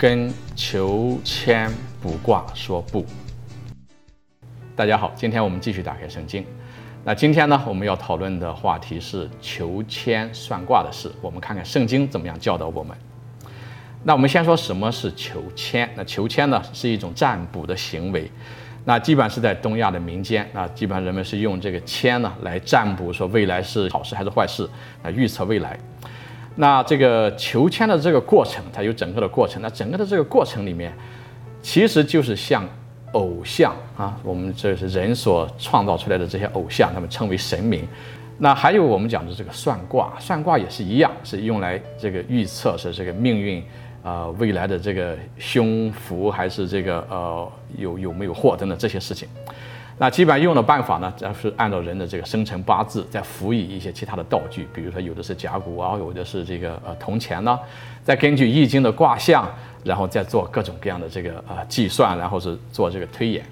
跟求签卜卦说不。大家好，今天我们继续打开圣经。那今天呢，我们要讨论的话题是求签算卦的事。我们看看圣经怎么样教导我们。那我们先说什么是求签？那求签呢，是一种占卜的行为。那基本上是在东亚的民间，那基本上人们是用这个签呢来占卜，说未来是好事还是坏事，来预测未来。那这个求签的这个过程，它有整个的过程。那整个的这个过程里面，其实就是像偶像啊，我们这是人所创造出来的这些偶像，他们称为神明。那还有我们讲的这个算卦，算卦也是一样，是用来这个预测是这个命运。呃，未来的这个凶福还是这个呃有有没有祸等等这些事情，那基本上用的办法呢，就是按照人的这个生辰八字，再辅以一些其他的道具，比如说有的是甲骨啊，有的是这个呃铜钱呢，再根据易经的卦象，然后再做各种各样的这个呃计算，然后是做这个推演。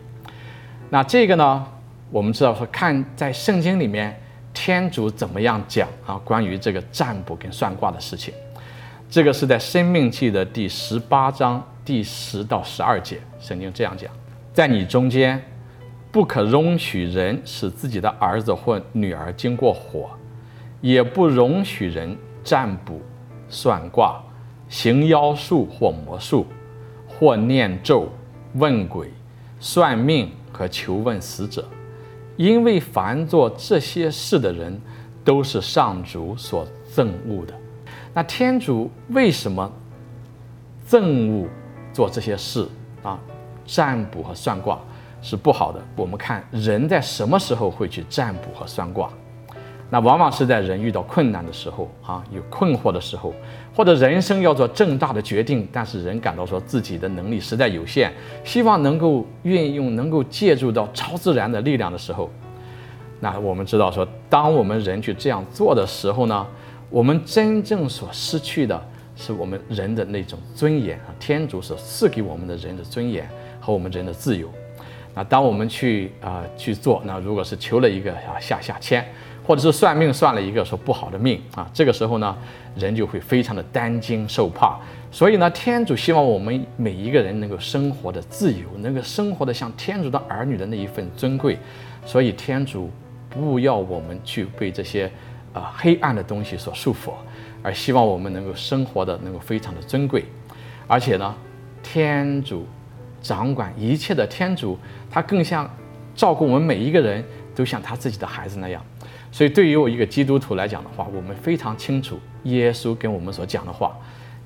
那这个呢，我们知道说看在圣经里面，天主怎么样讲啊，关于这个占卜跟算卦的事情。这个是在《生命记》的第十八章第十到十二节，圣经这样讲：在你中间，不可容许人使自己的儿子或女儿经过火，也不容许人占卜、算卦、行妖术或魔术，或念咒、问鬼、算命和求问死者，因为凡做这些事的人，都是上主所憎恶的。那天主为什么憎恶做这些事啊？占卜和算卦是不好的。我们看人在什么时候会去占卜和算卦？那往往是在人遇到困难的时候啊，有困惑的时候，或者人生要做重大的决定，但是人感到说自己的能力实在有限，希望能够运用、能够借助到超自然的力量的时候，那我们知道说，当我们人去这样做的时候呢？我们真正所失去的是我们人的那种尊严啊！天主所赐给我们的人的尊严和我们人的自由。那当我们去啊、去做，那如果是求了一个啊下下签，或者是算命算了一个说不好的命啊，这个时候呢，人就会非常的担惊受怕。所以呢，天主希望我们每一个人能够生活的自由，能够生活的像天主的儿女的那一份尊贵。所以天主不要我们去被这些。啊，黑暗的东西所束缚，而希望我们能够生活的能够非常的尊贵，而且呢，天主掌管一切的天主，他更像照顾我们每一个人都像他自己的孩子那样。所以，对于我一个基督徒来讲的话，我们非常清楚耶稣跟我们所讲的话。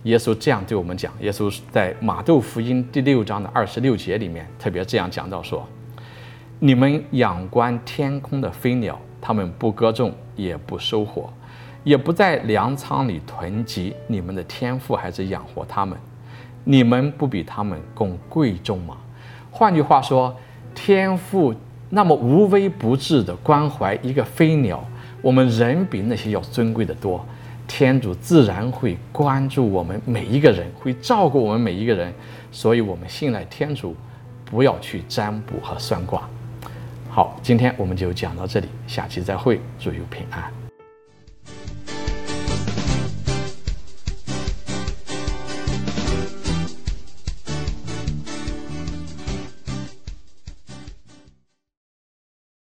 耶稣这样对我们讲，耶稣在马窦福音第六章的二十六节里面特别这样讲到说：“你们仰观天空的飞鸟。”他们不耕种，也不收获，也不在粮仓里囤积。你们的天父还是养活他们，你们不比他们更贵重吗？换句话说，天父那么无微不至的关怀一个飞鸟，我们人比那些要尊贵的多。天主自然会关注我们每一个人，会照顾我们每一个人。所以，我们信赖天主，不要去占卜和算卦。好，今天我们就讲到这里，下期再会，祝有平安。